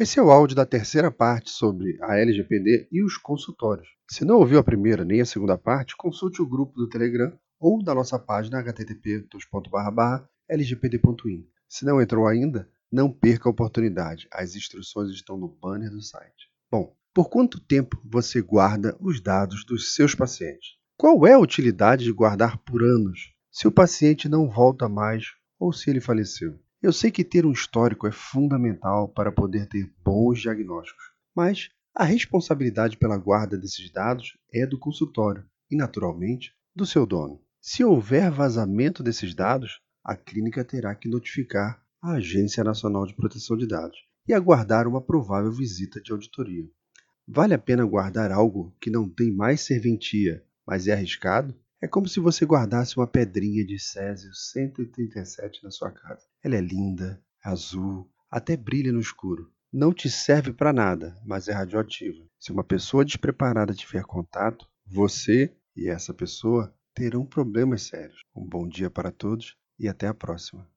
Esse é o áudio da terceira parte sobre a LGPD e os consultórios. Se não ouviu a primeira nem a segunda parte, consulte o grupo do Telegram ou da nossa página http://lgpd.in. Se não entrou ainda, não perca a oportunidade. As instruções estão no banner do site. Bom, por quanto tempo você guarda os dados dos seus pacientes? Qual é a utilidade de guardar por anos se o paciente não volta mais ou se ele faleceu? Eu sei que ter um histórico é fundamental para poder ter bons diagnósticos, mas a responsabilidade pela guarda desses dados é do consultório e, naturalmente, do seu dono. Se houver vazamento desses dados, a clínica terá que notificar a Agência Nacional de Proteção de Dados e aguardar uma provável visita de auditoria. Vale a pena guardar algo que não tem mais serventia, mas é arriscado? É como se você guardasse uma pedrinha de Césio 137 na sua casa. Ela é linda, azul, até brilha no escuro. Não te serve para nada, mas é radioativa. Se uma pessoa despreparada tiver contato, você e essa pessoa terão problemas sérios. Um bom dia para todos e até a próxima.